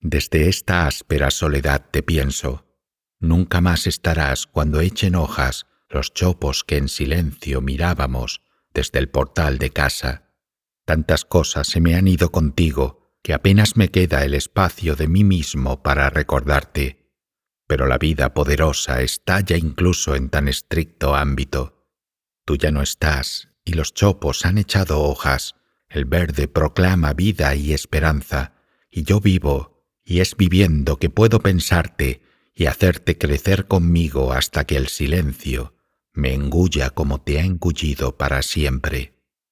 Desde esta áspera soledad te pienso. Nunca más estarás cuando echen hojas los chopos que en silencio mirábamos desde el portal de casa. Tantas cosas se me han ido contigo que apenas me queda el espacio de mí mismo para recordarte. Pero la vida poderosa estalla incluso en tan estricto ámbito. Tú ya no estás y los chopos han echado hojas, el verde proclama vida y esperanza, y yo vivo, y es viviendo que puedo pensarte y hacerte crecer conmigo hasta que el silencio me engulla como te ha engullido para siempre.